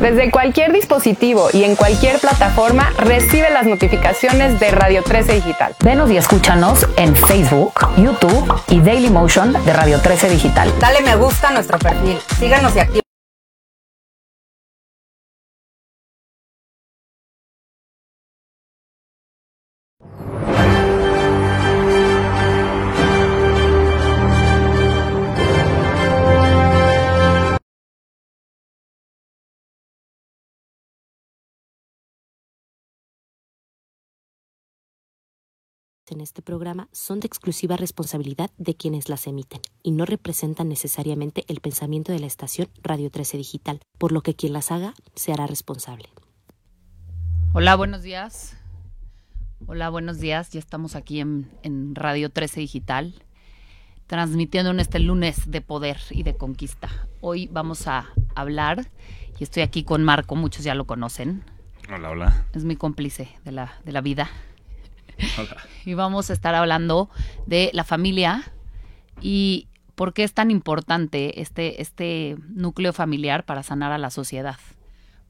Desde cualquier dispositivo y en cualquier plataforma, recibe las notificaciones de Radio 13 Digital. Venos y escúchanos en Facebook, YouTube y Daily Motion de Radio 13 Digital. Dale me gusta a nuestro perfil, síganos y activa. En este programa son de exclusiva responsabilidad de quienes las emiten y no representan necesariamente el pensamiento de la estación Radio 13 Digital, por lo que quien las haga se hará responsable. Hola, buenos días. Hola, buenos días. Ya estamos aquí en, en Radio 13 Digital, transmitiendo en este lunes de poder y de conquista. Hoy vamos a hablar, y estoy aquí con Marco, muchos ya lo conocen. Hola, hola. Es mi cómplice de la, de la vida. Y vamos a estar hablando de la familia y por qué es tan importante este, este núcleo familiar para sanar a la sociedad.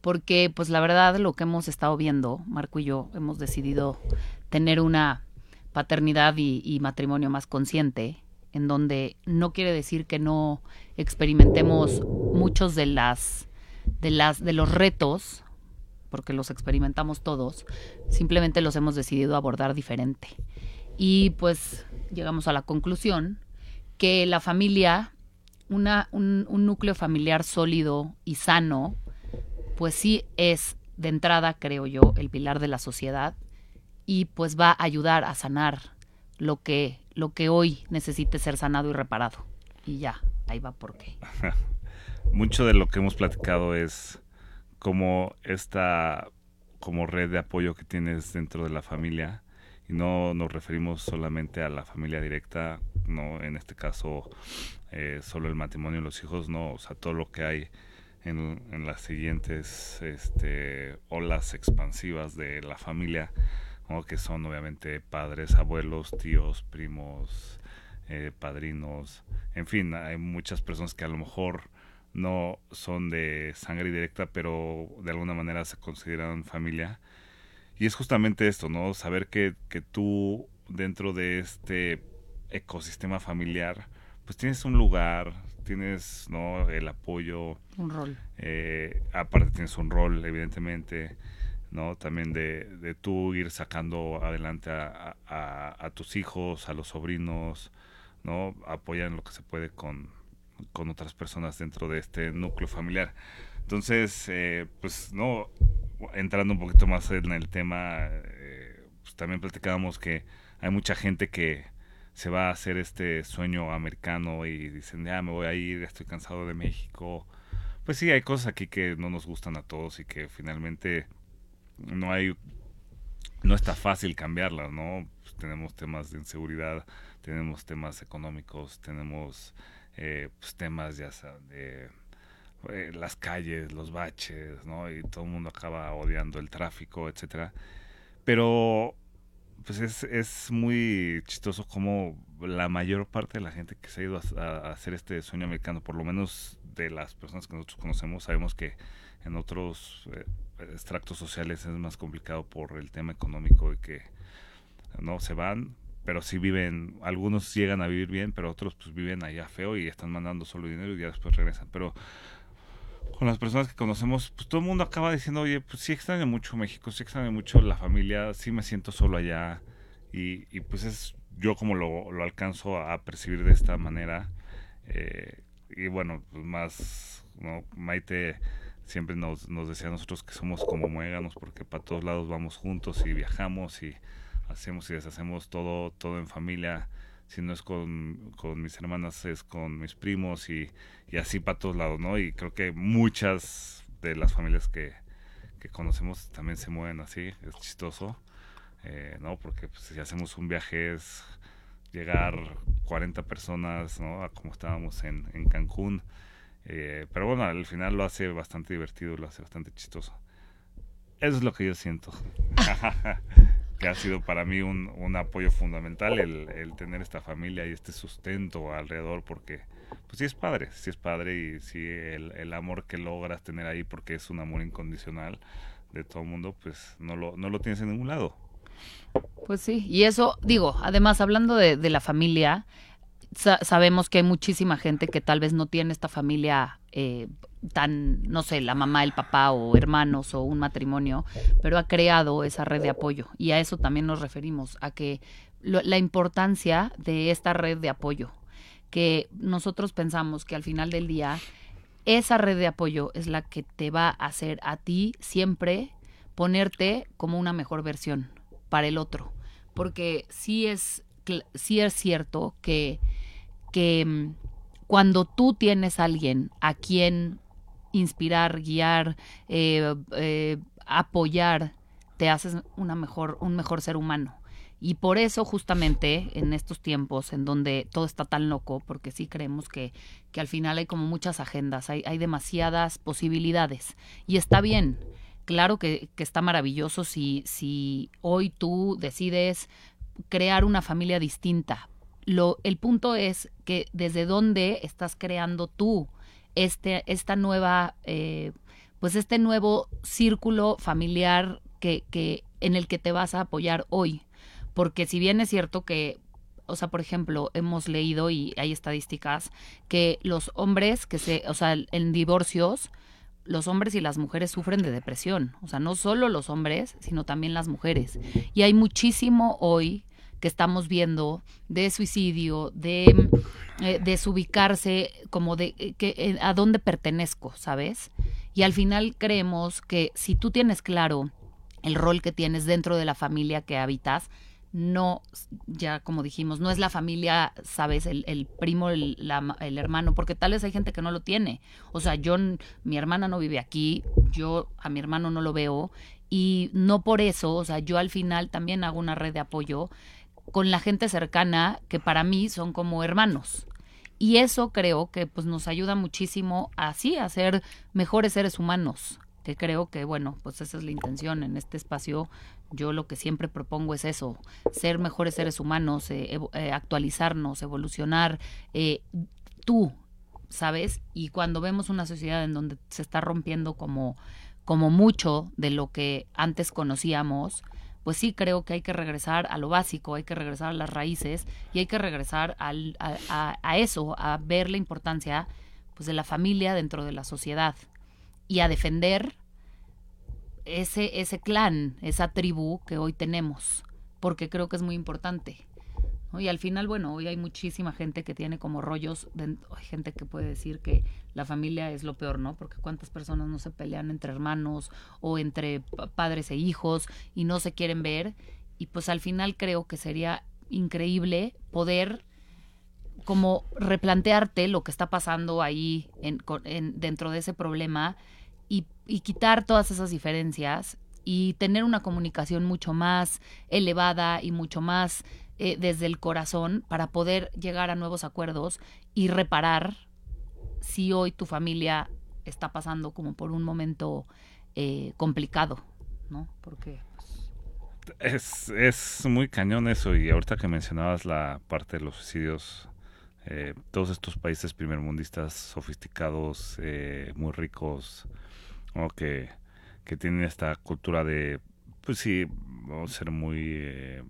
Porque, pues la verdad, lo que hemos estado viendo, Marco y yo, hemos decidido tener una paternidad y, y matrimonio más consciente, en donde no quiere decir que no experimentemos muchos de las de las de los retos porque los experimentamos todos, simplemente los hemos decidido abordar diferente. Y pues llegamos a la conclusión que la familia, una, un, núcleo familiar sólido y sano, pues sí es de entrada, creo yo, el pilar de la sociedad y pues va a ayudar a sanar lo que, lo que hoy necesite ser sanado y reparado. Y ya, ahí va por qué. Mucho de lo que hemos platicado es como esta como red de apoyo que tienes dentro de la familia y no nos referimos solamente a la familia directa, no en este caso eh, solo el matrimonio y los hijos, no, o sea, todo lo que hay en, las siguientes este, olas expansivas de la familia, que son obviamente padres, abuelos, tíos, primos, eh, padrinos, en fin, hay muchas personas que a lo mejor no son de sangre directa, pero de alguna manera se consideran familia. Y es justamente esto, ¿no? Saber que, que tú dentro de este ecosistema familiar, pues tienes un lugar, tienes, ¿no? El apoyo. Un rol. Eh, aparte tienes un rol, evidentemente, ¿no? También de, de tú ir sacando adelante a, a, a tus hijos, a los sobrinos, ¿no? Apoyan lo que se puede con, con otras personas dentro de este núcleo familiar. Entonces, eh, pues no, entrando un poquito más en el tema, eh, pues también platicábamos que hay mucha gente que se va a hacer este sueño americano y dicen, ya me voy a ir, estoy cansado de México. Pues sí, hay cosas aquí que no nos gustan a todos y que finalmente no hay, no está fácil cambiarlas, ¿no? Pues tenemos temas de inseguridad, tenemos temas económicos, tenemos eh, pues temas ya saben, de eh, las calles, los baches, ¿no? Y todo el mundo acaba odiando el tráfico, etcétera. Pero pues es, es muy chistoso como la mayor parte de la gente que se ha ido a, a, hacer este sueño americano, por lo menos de las personas que nosotros conocemos, sabemos que en otros eh, extractos sociales es más complicado por el tema económico y que no se van, pero sí viven, algunos llegan a vivir bien, pero otros pues viven allá feo y están mandando solo dinero y ya después regresan. Pero con las personas que conocemos, pues todo el mundo acaba diciendo, oye, pues sí extraño mucho México, sí extraño mucho la familia, sí me siento solo allá. Y, y pues es yo como lo, lo, alcanzo a percibir de esta manera. Eh, y bueno, pues más. Maite siempre nos, nos decía a nosotros que somos como muéganos porque para todos lados vamos juntos y viajamos y hacemos y deshacemos todo, todo en familia. Si no es con, con mis hermanas, es con mis primos y, y así para todos lados, ¿no? Y creo que muchas de las familias que, que conocemos también se mueven así, es chistoso, eh, ¿no? Porque pues, si hacemos un viaje es llegar 40 personas, ¿no? A como estábamos en, en Cancún. Eh, pero bueno, al final lo hace bastante divertido, lo hace bastante chistoso. Eso es lo que yo siento. que ha sido para mí un, un apoyo fundamental el, el, tener esta familia y este sustento alrededor porque pues sí es padre, sí es padre y sí el, el amor que logras tener ahí porque es un amor incondicional de todo el mundo pues no lo, no lo tienes en ningún lado. Pues sí, y eso digo, además hablando de, de la familia, sa sabemos que hay muchísima gente que tal vez no tiene esta familia eh, tan, no sé, la mamá, el papá o hermanos o un matrimonio, pero ha creado esa red de apoyo. Y a eso también nos referimos, a que la importancia de esta red de apoyo, que nosotros pensamos que al final del día, esa red de apoyo es la que te va a hacer a ti siempre ponerte como una mejor versión para el otro. Porque sí es, sí es cierto que, que cuando tú tienes a alguien a quien inspirar, guiar, eh, eh, apoyar, te haces una mejor, un mejor ser humano. Y por eso justamente en estos tiempos en donde todo está tan loco, porque sí creemos que, que al final hay como muchas agendas, hay, hay demasiadas posibilidades. Y está bien, claro que, que está maravilloso si, si hoy tú decides crear una familia distinta. Lo, el punto es que desde dónde estás creando tú este, esta nueva, eh, pues este nuevo círculo familiar que, que, en el que te vas a apoyar hoy. Porque si bien es cierto que, o sea, por ejemplo, hemos leído y hay estadísticas que los hombres que se, o sea, en divorcios, los hombres y las mujeres sufren de depresión. O sea, no solo los hombres, sino también las mujeres. Y hay muchísimo hoy que estamos viendo de suicidio, de eh, desubicarse, como de eh, que eh, a dónde pertenezco, ¿sabes? Y al final creemos que si tú tienes claro el rol que tienes dentro de la familia que habitas, no, ya como dijimos, no es la familia, sabes, el, el primo, el, la, el, hermano, porque tal vez hay gente que no lo tiene. O sea, yo, mi hermana no vive aquí, yo a mi hermano no lo veo y no por eso, o sea, yo al final también hago una red de apoyo con la gente cercana que para mí son como hermanos. Y eso creo que pues nos ayuda muchísimo así a ser mejores seres humanos, que creo que bueno, pues esa es la intención en este espacio. Yo lo que siempre propongo es eso, ser mejores seres humanos, eh, eh, actualizarnos, evolucionar. Eh, tú, ¿sabes? Y cuando vemos una sociedad en donde se está rompiendo como, como mucho de lo que antes conocíamos, pues sí creo que hay que regresar a lo básico, hay que regresar a las raíces y hay que regresar al, a, a, a, eso, a ver la importancia pues, de la familia dentro de la sociedad y a defender ese, ese clan, esa tribu que hoy tenemos, porque creo que es muy importante. Y al final, bueno, hoy hay muchísima gente que tiene como rollos, de, hay gente que puede decir que la familia es lo peor, ¿no? Porque cuántas personas no se pelean entre hermanos o entre padres e hijos y no se quieren ver. Y pues al final creo que sería increíble poder como replantearte lo que está pasando ahí en, en, dentro de ese problema y quitar todas esas diferencias y tener una comunicación mucho más elevada y mucho más eh, desde el corazón para poder llegar a nuevos acuerdos y reparar si hoy tu familia está pasando como por un momento eh, complicado, ¿no? Porque es, es muy cañón eso y ahorita que mencionabas la parte de los suicidios, eh, todos estos países primermundistas sofisticados, muy ricos, ¿no? que, que tienen esta cultura de, pues sí, vamos a ser muy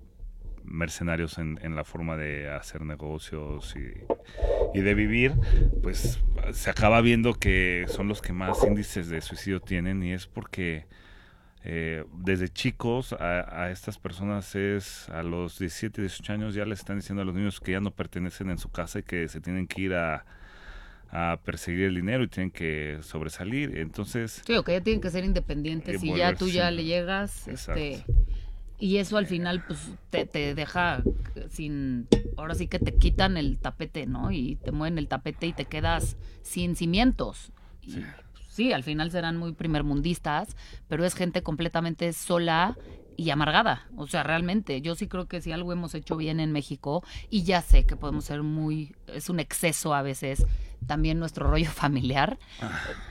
mercenarios en, en, la forma de hacer negocios y, y, de vivir, pues se acaba viendo que son los que más índices de suicidio tienen y es porque eh, desde chicos a, a, estas personas es a los 17, 18 años ya les están diciendo a los niños que ya no pertenecen en su casa y que se tienen que ir a, a perseguir el dinero y tienen que sobresalir. Entonces, Sí, o que ya tienen que ser independientes Y y ya tú ya le llegas, Exacto. este, y eso al final pues te, te deja sin, ahora sí que te quitan el tapete, ¿no? Y te mueven el tapete y te quedas sin cimientos. Y, sí, al final serán muy primermundistas, pero es gente completamente sola y amargada. O sea, realmente, yo sí creo que si algo hemos hecho bien en México, y ya sé que podemos ser muy, es un exceso a veces también nuestro rollo familiar,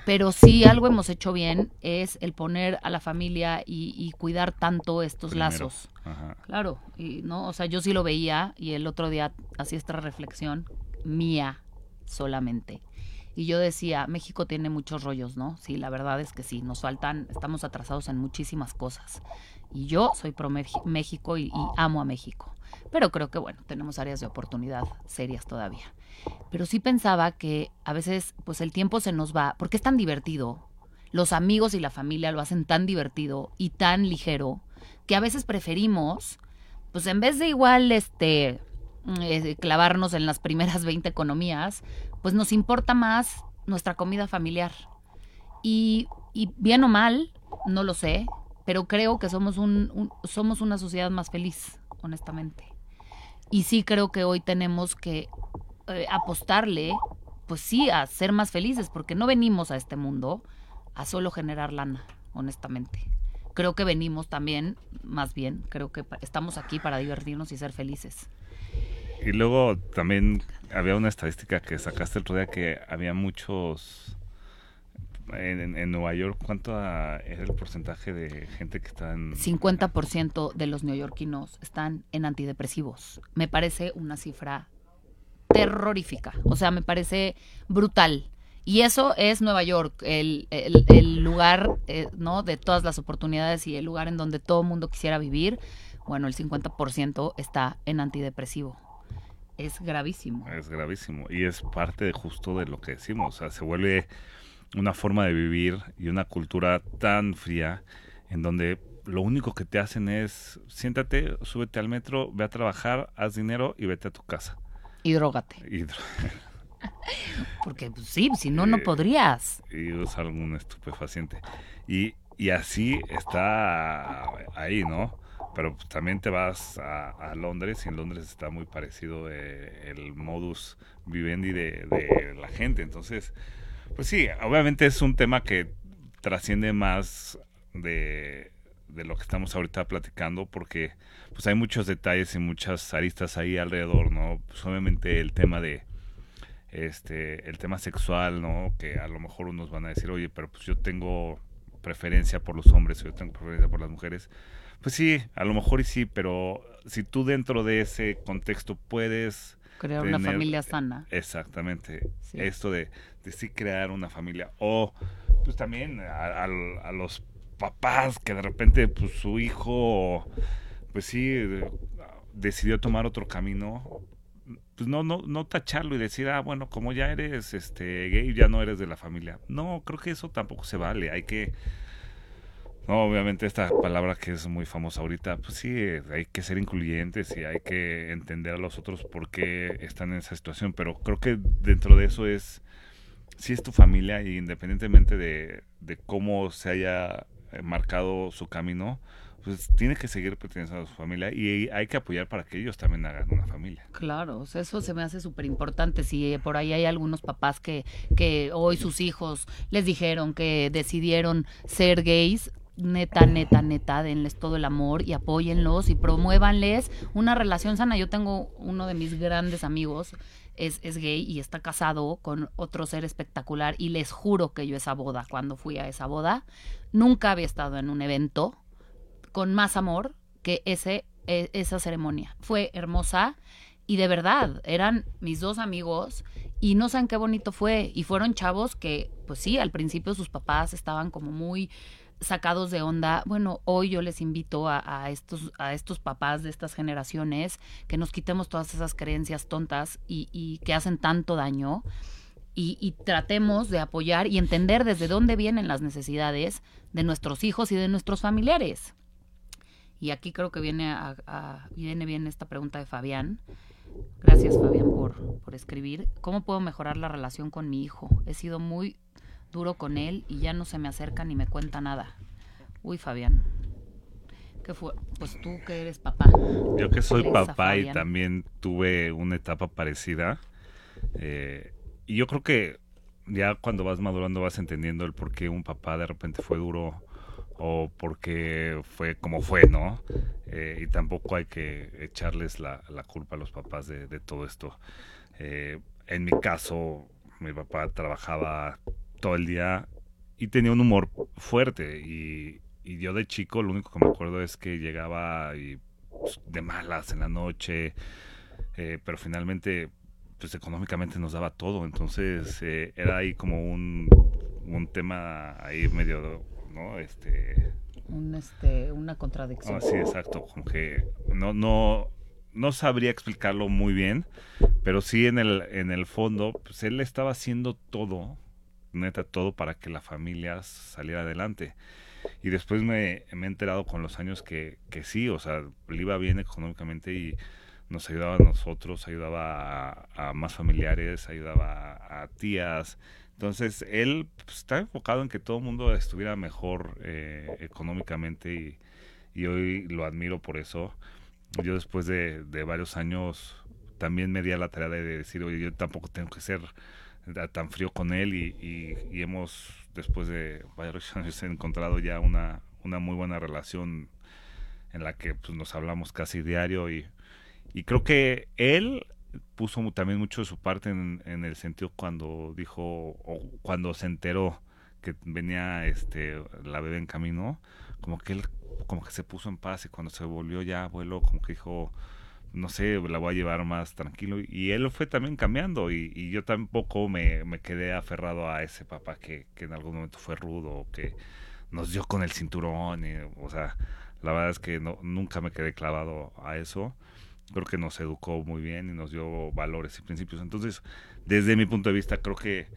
pero sí algo hemos hecho bien es el poner a la familia y, y cuidar tanto estos primero. lazos. Ajá. Claro, y no, o sea, yo sí lo veía y el otro día hacía esta reflexión mía solamente. Y yo decía, México tiene muchos rollos, ¿no? Sí, la verdad es que sí, nos faltan, estamos atrasados en muchísimas cosas. Y yo soy pro México y, amo a México. Pero creo que, bueno, tenemos áreas de oportunidad serias todavía. Pero sí pensaba que a veces, pues el tiempo se nos va, porque es tan divertido. Los amigos y la familia lo hacen tan divertido y tan ligero que a veces preferimos, pues en vez de igual, este, eh, clavarnos en las primeras 20 economías, pues nos importa más nuestra comida familiar. Y, y bien o mal, no lo sé, pero creo que somos, un, somos una sociedad más feliz, honestamente. Y sí creo que hoy tenemos que eh, apostarle, pues sí, a ser más felices, porque no venimos a este mundo a solo generar lana, honestamente. Creo que venimos también, más bien, creo que estamos aquí para divertirnos y ser felices. Y luego también había una estadística que sacaste el otro día que había muchos en, Nueva York. ¿Cuánto ah, era el porcentaje de gente que está en 50% de los neoyorquinos están en antidepresivos. Me parece una cifra terrorífica. O sea, me parece brutal. Y eso es Nueva York, el, el- el lugar eh, ¿no? de todas las oportunidades y el lugar en donde todo el mundo quisiera vivir. Bueno, el 50% está en antidepresivo. Es gravísimo. Es gravísimo. Y es parte de justo de lo que decimos. O sea, se vuelve una forma de vivir y una cultura tan fría en donde lo único que te hacen es siéntate, súbete al metro, ve a trabajar, haz dinero y vete a tu casa. Y drogate. Y, dro- Porque pues, sí, si no, no Eh, podrías. y usar algún estupefaciente. Y, y así está ahí, ¿no? Pero pues, también te vas a, a Londres y en Londres está muy parecido eh, el modus vivendi de, de la gente. Entonces, pues sí, obviamente es un tema que trasciende más de, lo que estamos ahorita platicando porque pues hay muchos detalles y muchas aristas ahí alrededor, ¿no? Pues obviamente el tema de este el tema sexual, ¿no? Que a lo mejor unos van a decir, oye, pero pues yo tengo preferencia por los hombres, yo tengo preferencia por las mujeres. Pues sí, a lo mejor y sí, pero si tú dentro de ese contexto puedes Crear una familia sana. Exactamente. Sí. Esto de, de sí crear una familia. O pues también a, a- a los papás que de repente pues su hijo pues sí de- decidió tomar otro camino. Pues no, no, no tacharlo y decir, ah, bueno, como ya eres este gay, ya no eres de la familia. No, creo que eso tampoco se vale. Hay que no, obviamente esta palabra que es muy famosa ahorita, pues sí, hay que ser incluyentes y hay que entender a los otros por qué están en esa situación, pero creo que dentro de eso es, si es tu familia y independientemente de, de cómo se haya eh, marcado su camino, pues tiene que seguir perteneciendo a su familia y hay que apoyar para que ellos también hagan una familia. Claro, eso se me hace súper importante. Si eh, por ahí hay algunos papás que, que hoy sus hijos les dijeron que decidieron ser gays, neta, neta, neta, denles todo el amor y apóyenlos y promuévanles una relación sana. Yo tengo uno de mis grandes amigos, es, es gay y está casado con otro ser espectacular y les juro que yo esa boda, cuando fui a esa boda, nunca había estado en un evento con más amor que ese, e- esa ceremonia. Fue hermosa y de verdad, eran mis dos amigos y no saben qué bonito fue. Y fueron chavos que, pues sí, al principio sus papás estaban como muy sacados de onda. Bueno, hoy yo les invito a, estos, a estos papás de estas generaciones que nos quitemos todas esas creencias tontas y, que hacen tanto daño y, tratemos de apoyar y entender desde dónde vienen las necesidades de nuestros hijos y de nuestros familiares. Y aquí creo que viene, a- viene bien esta pregunta de Fabián. Gracias, Fabián, por, por escribir. ¿Cómo puedo mejorar la relación con mi hijo? He sido muy duro con él y ya no se me acerca ni me cuenta nada. Uy, Fabián. ¿Qué fue? Pues tú que eres papá. Yo que soy papá y también tuve una etapa parecida. eh, y yo creo que ya cuando vas madurando vas entendiendo el por qué un papá de repente fue duro o por qué fue como fue, ¿no? Eh, y tampoco hay que echarles la, la culpa a los papás de, de todo esto. Eh, en mi caso, mi papá trabajaba todo el día y tenía un humor fuerte y, y yo de chico lo único que me acuerdo es que llegaba y pues, de malas en la noche, eh, pero finalmente pues económicamente nos daba todo, entonces eh, era ahí como un, un tema ahí medio, ¿no? Este, Un, este, una contradicción. Ah, sí, exacto, como que no, no, no sabría explicarlo muy bien, pero sí en el, en el fondo, pues él estaba haciendo todo, neta todo, para que la familia saliera adelante. Y después me, he enterado con los años que, que sí, o sea, le iba bien económicamente y nos ayudaba a nosotros, ayudaba a, más familiares, ayudaba a, tías. Entonces, él pues, está enfocado en que todo el mundo estuviera mejor eh, económicamente y, y hoy lo admiro por eso. Yo después de, de varios años también me di a la tarea de decir, oye, yo tampoco tengo que ser tan frío con él y, y- hemos, después de varios años, encontrado ya una, una muy buena relación en la que pues, nos hablamos casi diario y, y creo que él puso también mucho de su parte en, en el sentido cuando dijo o cuando se enteró que venía este la bebé en camino como que él como que se puso en paz y cuando se volvió ya abuelo como que dijo no sé la voy a llevar más tranquilo y él fue también cambiando y, yo tampoco me, me quedé aferrado a ese papá que, que en algún momento fue rudo que nos dio con el cinturón y, o sea la verdad es que no, nunca me quedé clavado a eso creo que nos educó muy bien y nos dio valores y principios. Entonces, desde mi punto de vista, creo que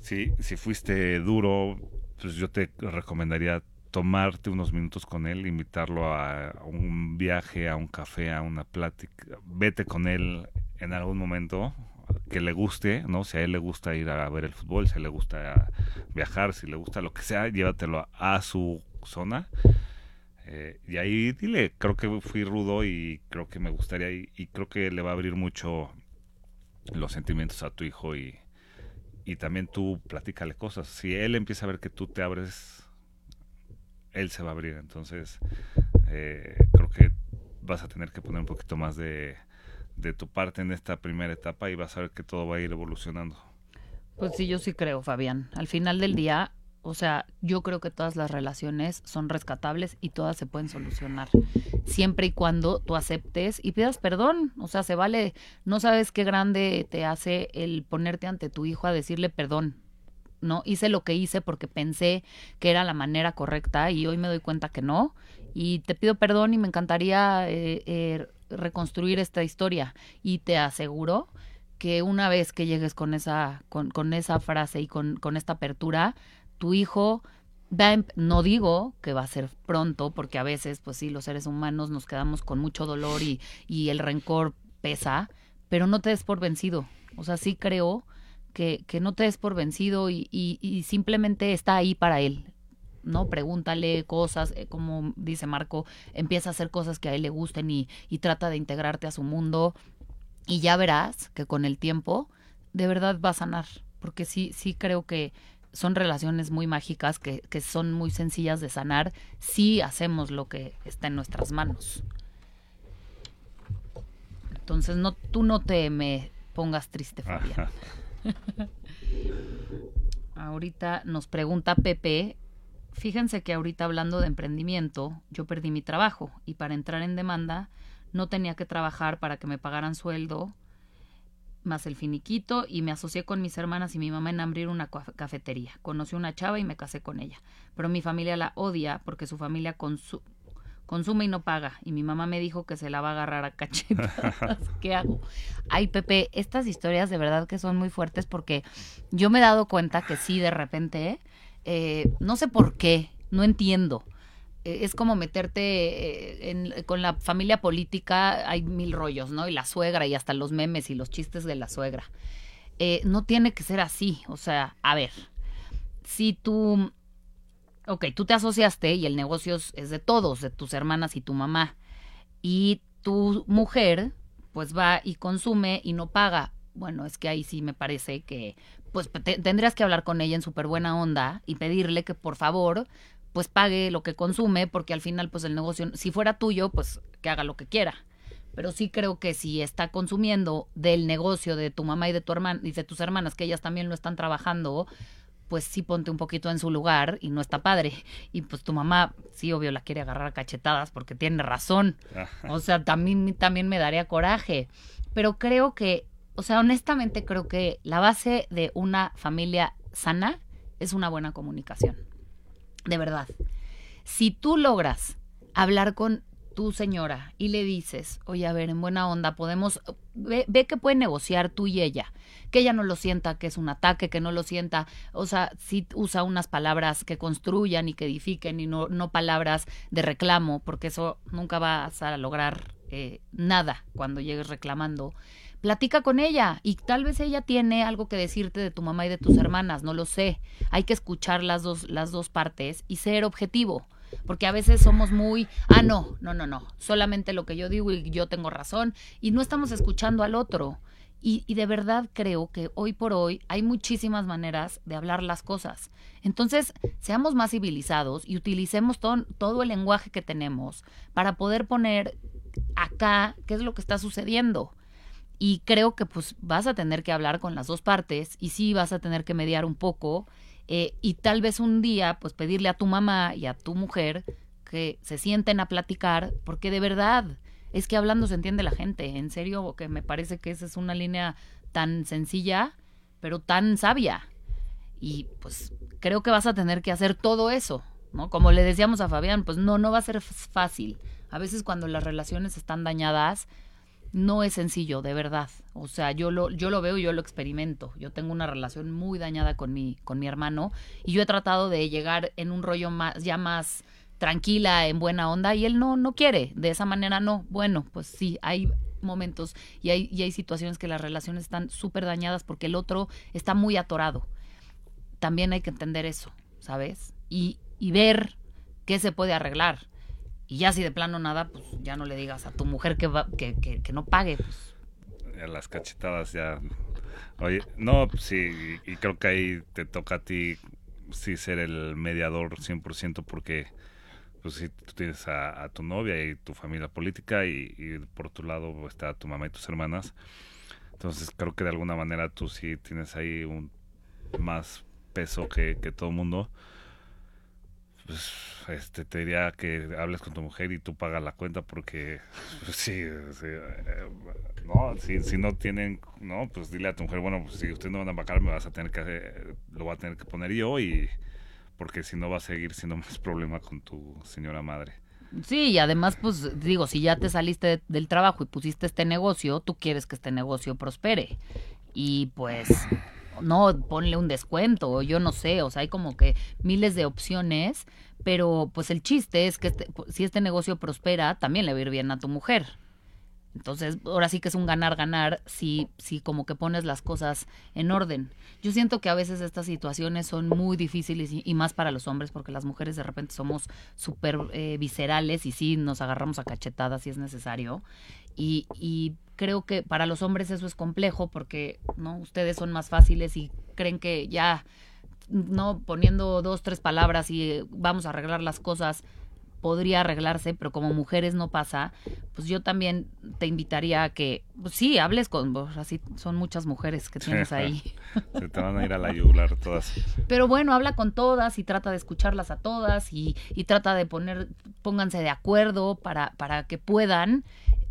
si, si fuiste duro, pues yo te recomendaría tomarte unos minutos con él, invitarlo a, un viaje, a un café, a una plática. Vete con él en algún momento que le guste, ¿no? Si a él le gusta ir a ver el fútbol, si a él le gusta viajar, si le gusta lo que sea, llévatelo a, su zona. Eh, y ahí dile, creo que fui rudo y creo que me gustaría y, y creo que le va a abrir mucho los sentimientos a tu hijo y, y también tú platícale cosas. Si él empieza a ver que tú te abres, él se va a abrir. Entonces, eh, creo que vas a tener que poner un poquito más de, de tu parte en esta primera etapa y vas a ver que todo va a ir evolucionando. Pues sí, yo sí creo, Fabián. Al final del día, o sea, yo creo que todas las relaciones son rescatables y todas se pueden solucionar. Siempre y cuando tú aceptes y pidas perdón. O sea, se vale, no sabes qué grande te hace el ponerte ante tu hijo a decirle perdón. No, hice lo que hice porque pensé que era la manera correcta y hoy me doy cuenta que no. Y te pido perdón y me encantaría eh, eh, reconstruir esta historia. Y te aseguro que una vez que llegues con esa, con, con esa frase y con, con esta apertura, tu hijo em- no digo que va a ser pronto, porque a veces, pues sí, los seres humanos nos quedamos con mucho dolor y, y el rencor pesa, pero no te des por vencido. O sea, sí creo que, no te des por vencido y, y, y simplemente está ahí para él. ¿no? Pregúntale cosas, eh, como dice Marco, empieza a hacer cosas que a él le gusten y, y trata de integrarte a su mundo y ya verás que con el tiempo de verdad va a sanar, porque sí, sí creo que son relaciones muy mágicas que, que son muy sencillas de sanar si hacemos lo que está en nuestras manos. Entonces no, tú no te me pongas triste, Fabián. ahorita nos pregunta Pepe, fíjense que ahorita hablando de emprendimiento, yo perdí mi trabajo y para entrar en demanda no tenía que trabajar para que me pagaran sueldo más el finiquito y me asocié con mis hermanas y mi mamá en abrir una caf- cafetería. Conocí una chava y me casé con ella. Pero mi familia la odia porque su familia consume y no paga. Y mi mamá me dijo que se la va a agarrar a cachetadas. ¿Qué hago? Ay, Pepe, estas historias de verdad que son muy fuertes porque yo me he dado cuenta que sí, de repente, eh, no sé por qué, no entiendo. eh, es como meterte eh, en- con la familia política, hay mil rollos, ¿no? Y la suegra y hasta los memes y los chistes de la suegra. No tiene que ser así, o sea, a ver, si tú, ok, tú te asociaste y el negocio es, de todos, de tus hermanas y tu mamá, y tu mujer, pues va y consume y no paga. Bueno, es que ahí sí me parece que, pues te- tendrías que hablar con ella en súper buena onda y pedirle que por favor, pues pague lo que consume, porque al final, pues el negocio, si fuera tuyo, pues que haga lo que quiera. Pero sí creo que si está consumiendo del negocio de tu mamá y de tu hermana y de tus hermanas, que ellas también lo están trabajando, pues sí ponte un poquito en su lugar y no está padre. Y pues tu mamá, sí, obvio, la quiere agarrar a cachetadas porque tiene razón. O sea, también, también me daría coraje. Pero creo que, o sea, honestamente creo que la base de una familia sana es una buena comunicación. De verdad. Si tú logras hablar con tu señora y le dices, oye, a ver, en buena onda, podemos, ve, ve que pueden negociar tú y ella, que ella no lo sienta que es un ataque, que no lo sienta, o sea, si usa unas palabras que construyan y que edifiquen y no, no palabras de reclamo, porque eso nunca vas a lograr eh, nada cuando llegues reclamando. Platica con ella y tal vez ella tiene algo que decirte de tu mamá y de tus hermanas, no lo sé. Hay que escuchar las dos, las dos partes y ser objetivo. Porque a veces somos muy, ah, no, no, no, no, solamente lo que yo digo y yo tengo razón y no estamos escuchando al otro. Y, y de verdad creo que hoy por hoy hay muchísimas maneras de hablar las cosas. Entonces, seamos más civilizados y utilicemos todo, todo el lenguaje que tenemos para poder poner acá qué es lo que está sucediendo. Y creo que pues vas a tener que hablar con las dos partes y sí vas a tener que mediar un poco eh, y tal vez un día pues pedirle a tu mamá y a tu mujer que se sienten a platicar porque de verdad es que hablando se entiende la gente. En serio que me parece que esa es una línea tan sencilla pero tan sabia. Y pues creo que vas a tener que hacer todo eso, ¿no? Como le decíamos a Fabián, pues no, no va a ser fácil. A veces cuando las relaciones están dañadas, no es sencillo, de verdad. O sea, yo lo, yo lo veo y yo lo experimento. Yo tengo una relación muy dañada con mi, con mi hermano y yo he tratado de llegar en un rollo más, ya más tranquila, en buena onda, y él no, no quiere. De esa manera no. Bueno, pues sí, hay momentos y hay, y hay situaciones que las relaciones están súper dañadas porque el otro está muy atorado. También hay que entender eso, ¿sabes? Y, y ver qué se puede arreglar. Y ya si de plano nada, pues ya no le digas a tu mujer que, va, que, que, que no pague. Pues. las cachetadas ya. Oye, no, pues sí, y, creo que ahí te toca a ti sí ser el mediador 100% porque pues sí, tú tienes a, tu novia y tu familia política y, y por tu lado está tu mamá y tus hermanas. Entonces creo que de alguna manera tú sí tienes ahí un más peso que, que todo el mundo. Pues este te diría que hables con tu mujer y tú pagas la cuenta porque pues, sí, sí, eh, no, si, si no tienen, no, pues dile a tu mujer, bueno, pues si ustedes no van a pagar me vas a tener que hacer- lo voy a tener que poner yo y porque si no va a seguir siendo más problema con tu señora madre. Sí, y además, pues digo, si ya te saliste de- del trabajo y pusiste este negocio, tú quieres que este negocio prospere. Y pues, no, ponle un descuento, o yo no sé, o sea, hay como que miles de opciones, pero pues el chiste es que este- si este negocio prospera, también le va a ir bien a tu mujer. Entonces, ahora sí que es un ganar-ganar si, si como que pones las cosas en orden. Yo siento que a veces estas situaciones son muy difíciles y, más para los hombres porque las mujeres de repente somos súper eh, viscerales y sí nos agarramos a cachetadas si es necesario. Y, y creo que para los hombres eso es complejo porque no ustedes son más fáciles y creen que ya no poniendo dos, tres palabras y eh, vamos a arreglar las cosas podría arreglarse, pero como mujeres no pasa, pues yo también te invitaría a que, pues sí, hables con vos, así son muchas mujeres que tienes ahí. Se te van a ir a la yugular todas. Pero bueno, habla con todas y trata de escucharlas a todas y, y trata de poner, pónganse de acuerdo para, para que puedan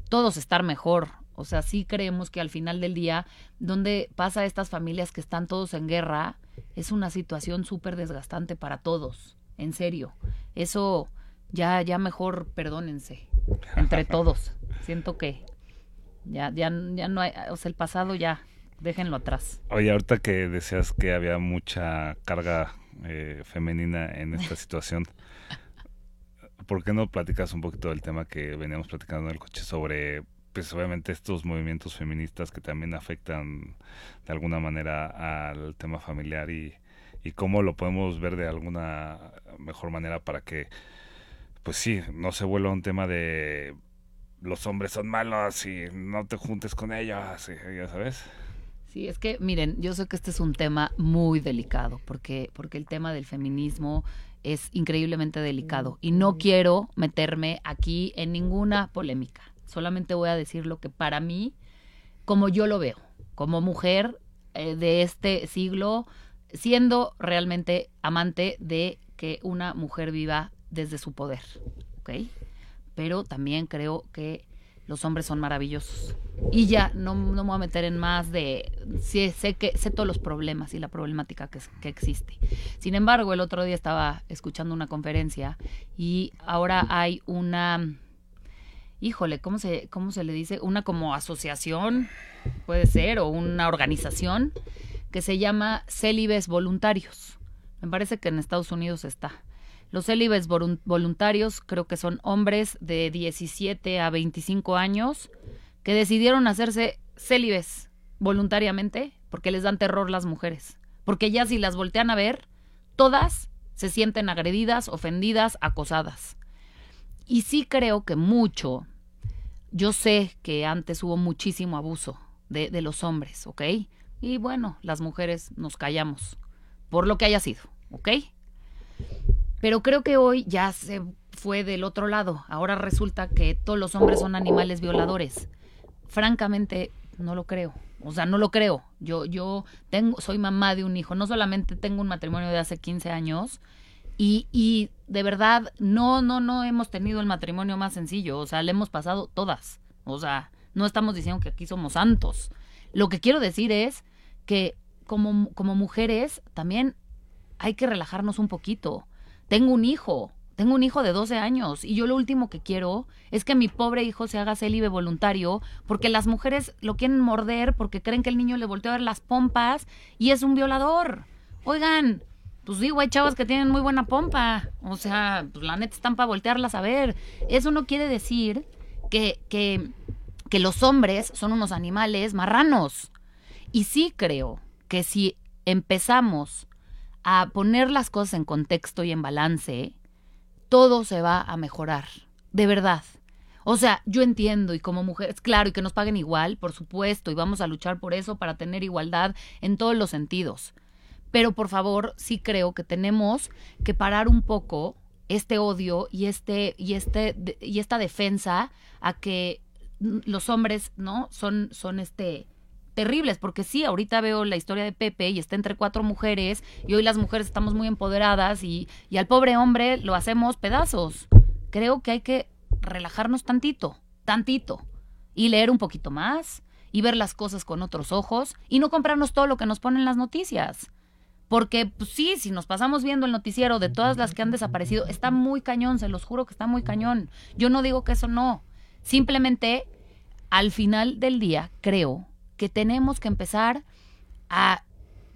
todos estar mejor. O sea, sí creemos que al final del día, donde pasa estas familias que están todos en guerra, es una situación súper desgastante para todos. En serio. Eso ya, ya mejor perdónense entre todos. Siento que ya, ya, ya no hay, o sea, el pasado ya, déjenlo atrás. Oye, ahorita que decías que había mucha carga eh, femenina en esta situación, ¿por qué no platicas un poquito del tema que veníamos platicando en el coche sobre, pues obviamente estos movimientos feministas que también afectan de alguna manera al tema familiar y, y cómo lo podemos ver de alguna mejor manera para que, pues sí, no se vuelva un tema de los hombres son malos y no te juntes con ellos, y- ya sabes. Sí, es que miren, yo sé que este es un tema muy delicado, porque, porque el tema del feminismo es increíblemente delicado y no quiero meterme aquí en ninguna polémica. Solamente voy a decir lo que para mí, como yo lo veo, como mujer eh, de este siglo, siendo realmente amante de que una mujer viva desde su poder, ¿ok? Pero también creo que los hombres son maravillosos. Y ya, no, no me voy a meter en más de... Sí, sé, que, sé todos los problemas y la problemática que, que existe. Sin embargo, el otro día estaba escuchando una conferencia y ahora hay una... Híjole, ¿cómo se, ¿cómo se le dice? Una como asociación, puede ser, o una organización que se llama Célibes Voluntarios. Me parece que en Estados Unidos está. Los célibes volun- voluntarios creo que son hombres de 17 a 25 años que decidieron hacerse célibes voluntariamente porque les dan terror las mujeres. Porque ya si las voltean a ver, todas se sienten agredidas, ofendidas, acosadas. Y sí creo que mucho, yo sé que antes hubo muchísimo abuso de, de los hombres, ¿ok? Y bueno, las mujeres nos callamos por lo que haya sido, ¿ok? Pero creo que hoy ya se fue del otro lado. Ahora resulta que todos los hombres son animales violadores. Francamente, no lo creo. O sea, no lo creo. Yo, yo tengo, soy mamá de un hijo. No solamente tengo un matrimonio de hace 15 años. Y, y de verdad, no, no, no hemos tenido el matrimonio más sencillo. O sea, le hemos pasado todas. O sea, no estamos diciendo que aquí somos santos. Lo que quiero decir es que como, como mujeres también hay que relajarnos un poquito. Tengo un hijo, tengo un hijo de 12 años y yo lo último que quiero es que mi pobre hijo se haga célibe voluntario porque las mujeres lo quieren morder porque creen que el niño le volteó a ver las pompas y es un violador. Oigan, pues digo, hay chavas que tienen muy buena pompa. O sea, pues la neta están para voltearlas a ver. Eso no quiere decir que, que, que los hombres son unos animales marranos. Y sí creo que si empezamos a poner las cosas en contexto y en balance, todo se va a mejorar. De verdad. O sea, yo entiendo y como mujeres, claro, y que nos paguen igual, por supuesto, y vamos a luchar por eso para tener igualdad en todos los sentidos. Pero por favor, sí creo que tenemos que parar un poco este odio y este y este y esta defensa a que mm, los hombres, ¿no? Son son este terribles, porque sí, ahorita veo la historia de Pepe y está entre cuatro mujeres y hoy las mujeres estamos muy empoderadas y, y al pobre hombre lo hacemos pedazos. Creo que hay que relajarnos tantito, tantito, y leer un poquito más y ver las cosas con otros ojos y no comprarnos todo lo que nos ponen las noticias. Porque pues, sí, si nos pasamos viendo el noticiero de todas las que han desaparecido, está muy cañón, se los juro que está muy cañón. Yo no digo que eso no. Simplemente, al final del día, creo que tenemos que empezar a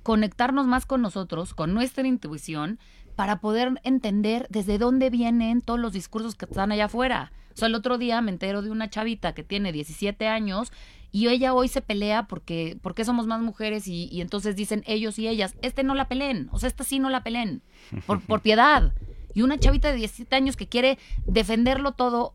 conectarnos más con nosotros, con nuestra intuición, para poder entender desde dónde vienen todos los discursos que están allá afuera. O sea, el otro día me entero de una chavita que tiene 17 años y ella hoy se pelea porque, porque somos más mujeres y, y entonces dicen ellos y ellas, este no la peleen, o sea, esta sí no la peleen, por, por piedad. Y una chavita de 17 años que quiere defenderlo todo,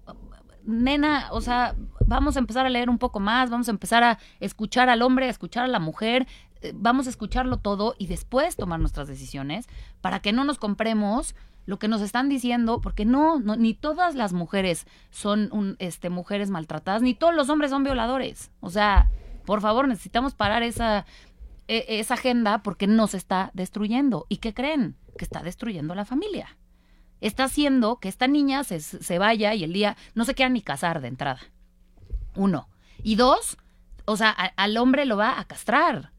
nena, o sea, vamos a empezar a leer un poco más, vamos a empezar a escuchar al hombre, a escuchar a la mujer, eh, vamos a escucharlo todo y después tomar nuestras decisiones para que no nos compremos lo que nos están diciendo, porque no, no ni todas las mujeres son un, este, mujeres maltratadas, ni todos los hombres son violadores. O sea, por favor, necesitamos parar esa, e- esa agenda porque nos está destruyendo. ¿Y qué creen? Que está destruyendo la familia está haciendo que esta niña se, se vaya y el día no se quiera ni casar de entrada. Uno. Y dos, o sea, a- al hombre lo va a castrar.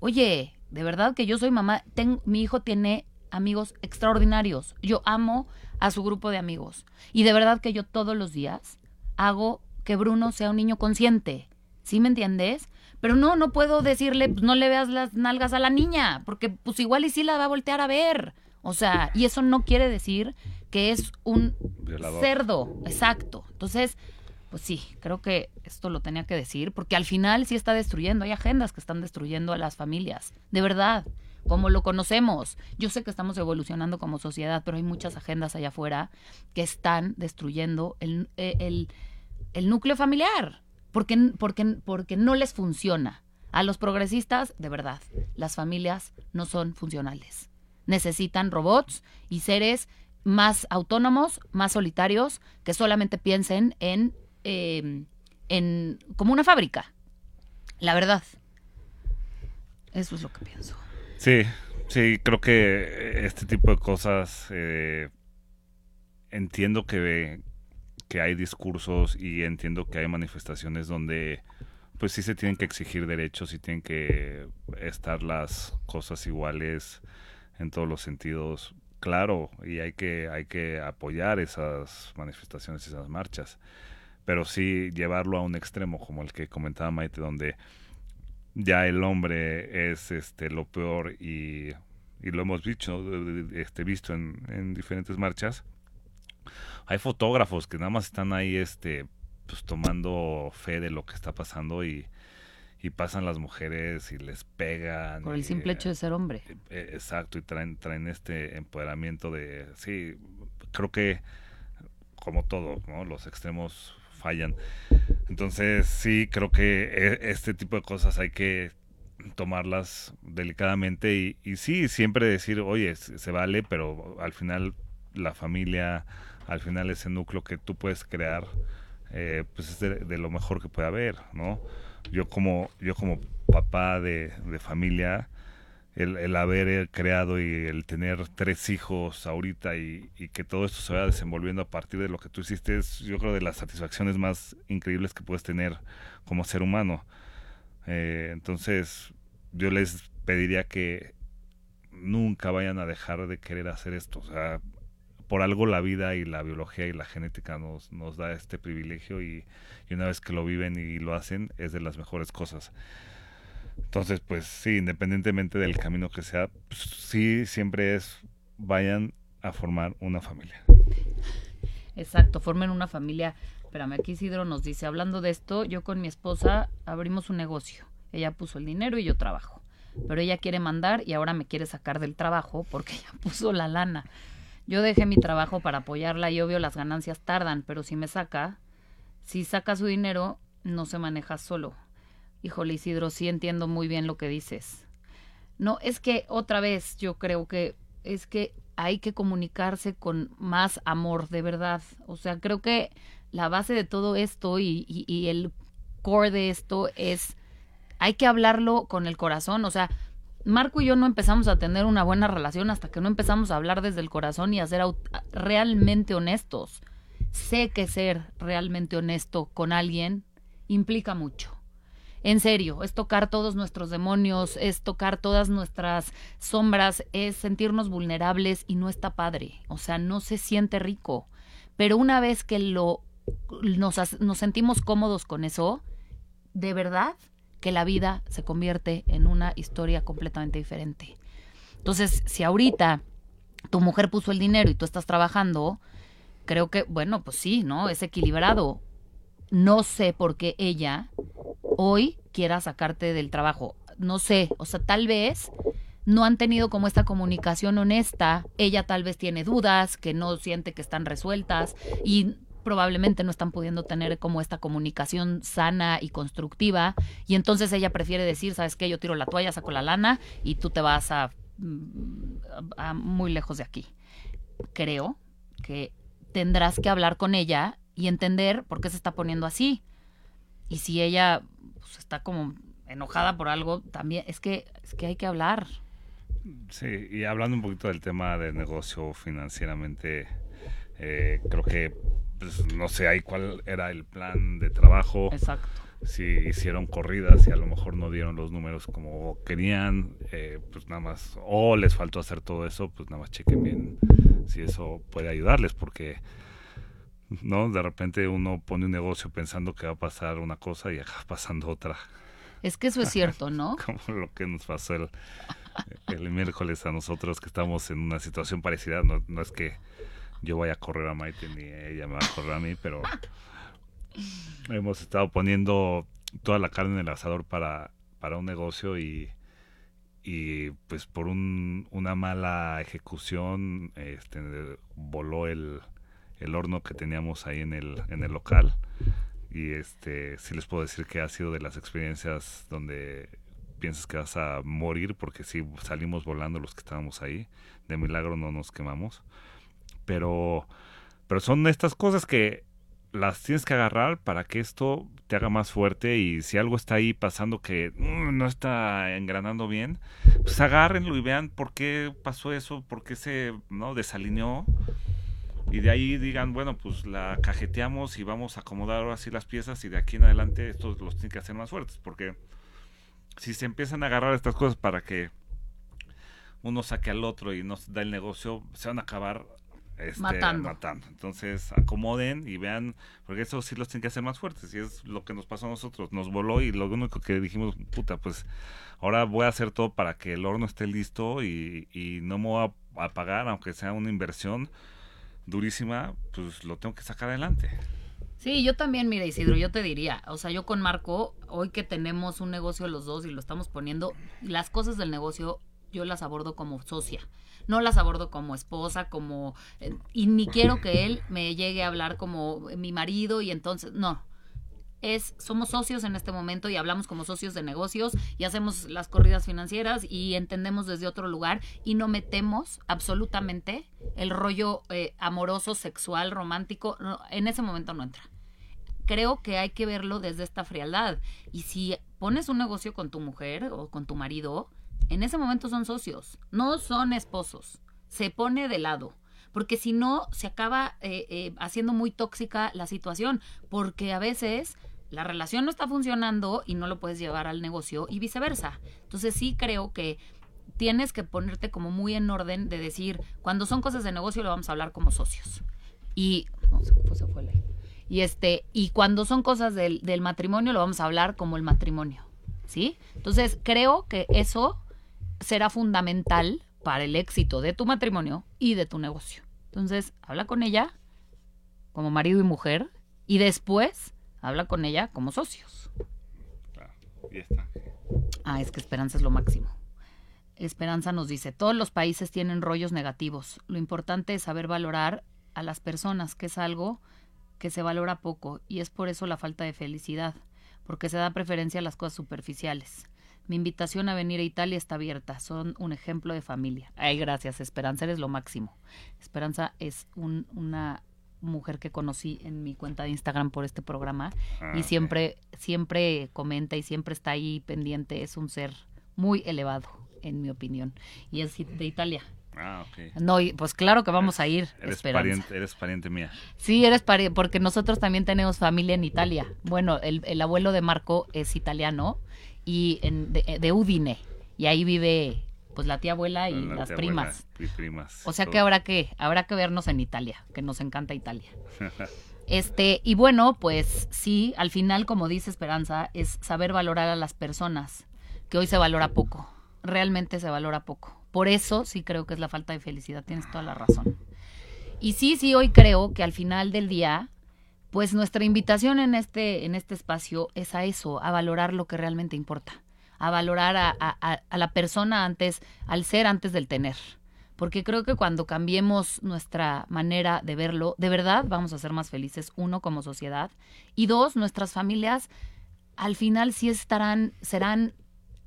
Oye, de verdad que yo soy mamá, ten- mi hijo tiene amigos extraordinarios. Yo amo a su grupo de amigos. Y de verdad que yo todos los días hago que Bruno sea un niño consciente. ¿Sí me entiendes? Pero no, no puedo decirle, pues no le veas las nalgas a la niña, porque pues igual y sí la va a voltear a ver. O sea, y eso no quiere decir que es un Violador. cerdo, exacto. Entonces, pues sí, creo que esto lo tenía que decir, porque al final sí está destruyendo, hay agendas que están destruyendo a las familias, de verdad, como lo conocemos. Yo sé que estamos evolucionando como sociedad, pero hay muchas agendas allá afuera que están destruyendo el, el- el núcleo familiar, porque, porque, porque no les funciona. A los progresistas, de verdad, las familias no son funcionales. Necesitan robots y seres más autónomos, más solitarios, que solamente piensen en, eh, en como una fábrica. La verdad. Eso es lo que pienso. Sí, sí, creo que este tipo de cosas eh, entiendo que, que hay discursos y entiendo que hay manifestaciones donde pues sí se tienen que exigir derechos y tienen que estar las cosas iguales en todos los sentidos. Claro, y hay que, hay que apoyar esas manifestaciones, esas marchas. Pero sí llevarlo a un extremo, como el que comentaba Maite, donde ya el hombre es este lo peor y, y lo hemos visto, este, visto en, en diferentes marchas. Hay fotógrafos que nada más están ahí este pues tomando fe de lo que está pasando y, y pasan las mujeres y les pegan. Por el y, simple hecho de ser hombre. eh, Exacto, y traen, traen este empoderamiento de, sí, creo que como todo, ¿no? Los extremos fallan. Entonces, sí, creo que e- este tipo de cosas hay que tomarlas delicadamente y, sí, siempre decir, oye, se, vale, pero al final la familia, al final ese núcleo que tú puedes crear, eh, pues es de, lo mejor que puede haber, ¿no? Yo como, yo como papá de familia, el, el haber eh, creado y el tener tres hijos ahorita y, y que todo esto se vaya desenvolviendo a partir de lo que tú hiciste es yo creo de las satisfacciones más increíbles que puedes tener como ser humano. Eh, entonces yo les pediría que nunca vayan a dejar de querer hacer esto. O sea, por algo la vida y la biología y la genética nos, nos da este privilegio y, y una vez que lo viven y lo hacen es de las mejores cosas. Entonces, pues sí, independientemente del camino que sea, pues, sí, siempre es vayan a formar una familia. Exacto, formen una familia. Espérame, aquí Isidro nos dice, hablando de esto, yo con mi esposa abrimos un negocio. Ella puso el dinero y yo trabajo. Pero ella quiere mandar y ahora me quiere sacar del trabajo porque ella puso la lana. Yo dejé mi trabajo para apoyarla y obvio las ganancias tardan, pero si me saca, si saca su dinero, no se maneja solo. Híjole, Isidro, sí entiendo muy bien lo que dices. No, es que otra vez yo creo que es que hay que comunicarse con más amor, de verdad. O sea, creo que la base de todo esto y, y- el core de esto es, hay que hablarlo con el corazón. O sea, Marco y yo no empezamos a tener una buena relación hasta que no empezamos a hablar desde el corazón y a ser realmente honestos. Sé que ser realmente honesto con alguien implica mucho. En serio, es tocar todos nuestros demonios, es tocar todas nuestras sombras, es sentirnos vulnerables y no está padre. O sea, no se siente rico. Pero una vez que lo nos, nos sentimos cómodos con eso, de verdad que la vida se convierte en una historia completamente diferente. Entonces, si ahorita tu mujer puso el dinero y tú estás trabajando, creo que, bueno, pues sí, ¿no? Es equilibrado. No sé por qué ella hoy quiera sacarte del trabajo. No sé, o sea, tal vez no han tenido como esta comunicación honesta. Ella tal vez tiene dudas, que no siente que están resueltas y probablemente no están pudiendo tener como esta comunicación sana y constructiva y entonces ella prefiere decir, ¿sabes qué? Yo tiro la toalla, saco la lana y tú te vas a, mm, a- a muy lejos de aquí. Creo que tendrás que hablar con ella y entender por qué se está poniendo así. Y si ella pues, está como enojada por algo, también es que es que hay que hablar. Sí, y hablando un poquito del tema de negocio financieramente, eh, creo que, pues, no sé, ahí cuál era el plan de trabajo. Exacto. Si hicieron corridas y a lo mejor no dieron los números como querían, eh, pues nada más, o les faltó hacer todo eso, pues nada más chequen bien si eso puede ayudarles, porque, ¿no? De repente uno pone un negocio pensando que va a pasar una cosa y acaba pasando otra, Es que eso es cierto, ¿no? como lo que nos pasó el, el miércoles a nosotros que estamos en una situación parecida, no, no es que yo voy a correr a Maite ni ella me va a correr a mí, pero hemos estado poniendo toda la carne en el asador para, para un negocio y, y pues por un, una mala ejecución este, voló el, el horno que teníamos ahí en el, en el local. Y este sí les puedo decir que ha sido de las experiencias donde piensas que vas a morir porque sí salimos volando los que estábamos ahí. De milagro no nos quemamos. Pero pero son estas cosas que las tienes que agarrar para que esto te haga más fuerte. Y si algo está ahí pasando que mm, no está engranando bien, pues agárrenlo y vean por qué pasó eso, por qué se no desalineó y de ahí digan, bueno, pues la cajeteamos y vamos a acomodar ahora sí las piezas y de aquí en adelante estos los tienen que hacer más fuertes porque si se empiezan a agarrar estas cosas para que uno saque al otro y nos da el negocio, se van a acabar este, Matando. Entonces, acomoden y vean, porque eso sí los tienen que hacer más fuertes. Y es lo que nos pasó a nosotros. Nos voló y lo único que dijimos, puta, pues ahora voy a hacer todo para que el horno esté listo y, y no me voy a, a pagar, aunque sea una inversión durísima, pues lo tengo que sacar adelante. Sí, yo también, mira Isidro, yo te diría, o sea, yo con Marco, hoy que tenemos un negocio los dos y lo estamos poniendo, las cosas del negocio yo las abordo como socia, no las abordo como esposa, como... eh, y ni quiero que él me llegue a hablar como mi marido y entonces, no. Es, somos socios en este momento y hablamos como socios de negocios y hacemos las corridas financieras y entendemos desde otro lugar y no metemos absolutamente el rollo eh, amoroso, sexual, romántico, en ese momento no entra creo que hay que verlo desde esta frialdad. Y si pones un negocio con tu mujer o con tu marido, en ese momento son socios, no son esposos. Se pone de lado. Porque si no, se acaba eh, eh, haciendo muy tóxica la situación. Porque a veces la relación no está funcionando y no lo puedes llevar al negocio y viceversa. Entonces sí creo que tienes que ponerte como muy en orden de decir, cuando son cosas de negocio lo vamos a hablar como socios. Y no se fue, la- y este, y cuando son cosas del, del matrimonio, lo vamos a hablar como el matrimonio. ¿Sí? Entonces, creo que eso será fundamental para el éxito de tu matrimonio y de tu negocio. Entonces, habla con ella como marido y mujer y después habla con ella como socios. Claro, y está. Ah, es que Esperanza es lo máximo. Esperanza nos dice, todos los países tienen rollos negativos. Lo importante es saber valorar a las personas, que es algo que se valora poco y es por eso la falta de felicidad, porque se da preferencia a las cosas superficiales. Mi invitación a venir a Italia está abierta, son un ejemplo de familia. Ay, gracias, Esperanza, eres lo máximo. Esperanza es un- una mujer que conocí en mi cuenta de Instagram por este programa Ah, y siempre, siempre comenta y siempre está ahí pendiente. Es un ser muy elevado, en mi opinión. Y es de Italia. Ah, ok. No, y pues claro que vamos a ir, Eres pariente, eres pariente mía. Sí, eres pariente, porque nosotros también tenemos familia en Italia. Bueno, el, el abuelo de Marco es italiano y en, de, de Udine. Y ahí vive pues la tía abuela y La las tía primas. abuela Y primas. O sea que habrá que, habrá que vernos en Italia, que nos encanta Italia. Este, y bueno, pues sí, al final, como dice Esperanza, es saber valorar a las personas, que hoy se valora poco, realmente se valora poco. Por eso sí creo que es la falta de felicidad, tienes toda la razón. Y sí, sí, hoy creo que al final del día, pues nuestra invitación en este, en este espacio es a eso, a valorar lo que realmente importa, a valorar a, la persona antes, al ser antes del tener. Porque creo que cuando cambiemos nuestra manera de verlo, de verdad vamos a ser más felices, uno, como sociedad, y dos, nuestras familias al final sí estarán, serán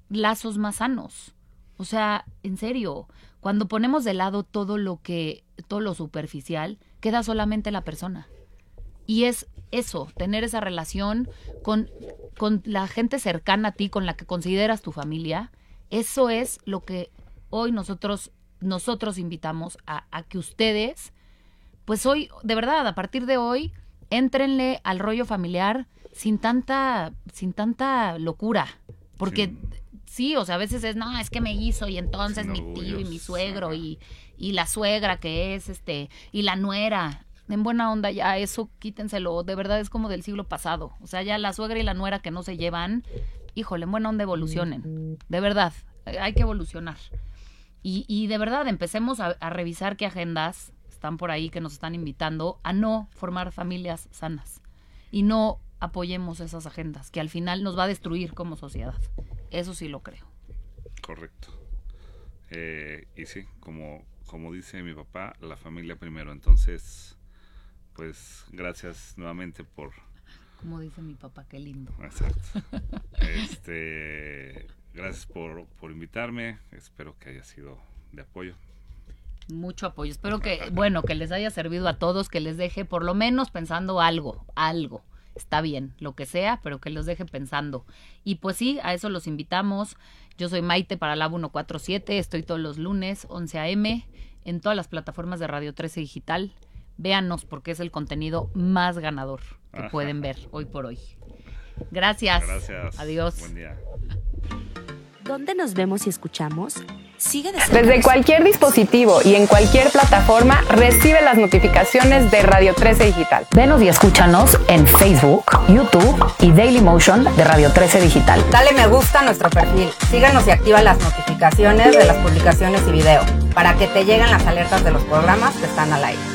lazos más sanos. O sea, en serio, cuando ponemos de lado todo lo que, todo lo superficial, queda solamente la persona. Y es eso, tener esa relación con, con la gente cercana a ti, con la que consideras tu familia. Eso es lo que hoy nosotros, nosotros invitamos a, a que ustedes, pues hoy, de verdad, a partir de hoy, éntrenle al rollo familiar sin tanta, sin tanta locura. Porque sí, o sea, a veces es, no, es que me hizo y entonces Sin mi tío y mi suegro y, y la suegra que es, este, y la nuera. En buena onda ya, eso quítenselo, de verdad es como del siglo pasado. O sea, ya la suegra y la nuera que no se llevan, híjole, en buena onda evolucionen. De verdad, hay que evolucionar. Y, y de verdad, empecemos a, a revisar qué agendas están por ahí que nos están invitando a no formar familias sanas y no apoyemos esas agendas, que al final nos va a destruir como sociedad. Eso sí lo creo. Correcto. Eh, y sí, como, como dice mi papá, la familia primero. Entonces, pues gracias nuevamente por... Como dice mi papá, qué lindo. Exacto. este, gracias por, por invitarme. Espero que haya sido de apoyo. Mucho apoyo. Espero que, bueno, que les haya servido a todos, que les deje por lo menos pensando algo, algo. Está bien, lo que sea, pero que los deje pensando. Y pues sí, a eso los invitamos. Yo soy Maite para Lab 147, estoy todos los lunes, 11 a.m., en todas las plataformas de Radio 13 Digital. Véanos porque es el contenido más ganador que Ajá. pueden ver hoy por hoy. Gracias. Gracias. Adiós. Buen día. ¿Dónde nos vemos y escuchamos? Sigue de Desde cualquier dispositivo y en cualquier plataforma, recibe las notificaciones de Radio 13 Digital. Venos y escúchanos en Facebook, YouTube y Dailymotion de Radio 13 Digital. Dale me gusta a nuestro perfil. Síganos y activa las notificaciones de las publicaciones y video para que te lleguen las alertas de los programas que están al aire.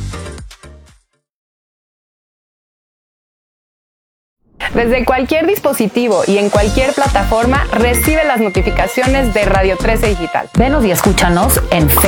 Desde cualquier dispositivo y en cualquier plataforma, recibe las notificaciones de Radio 13 Digital. Venos y escúchanos en Facebook.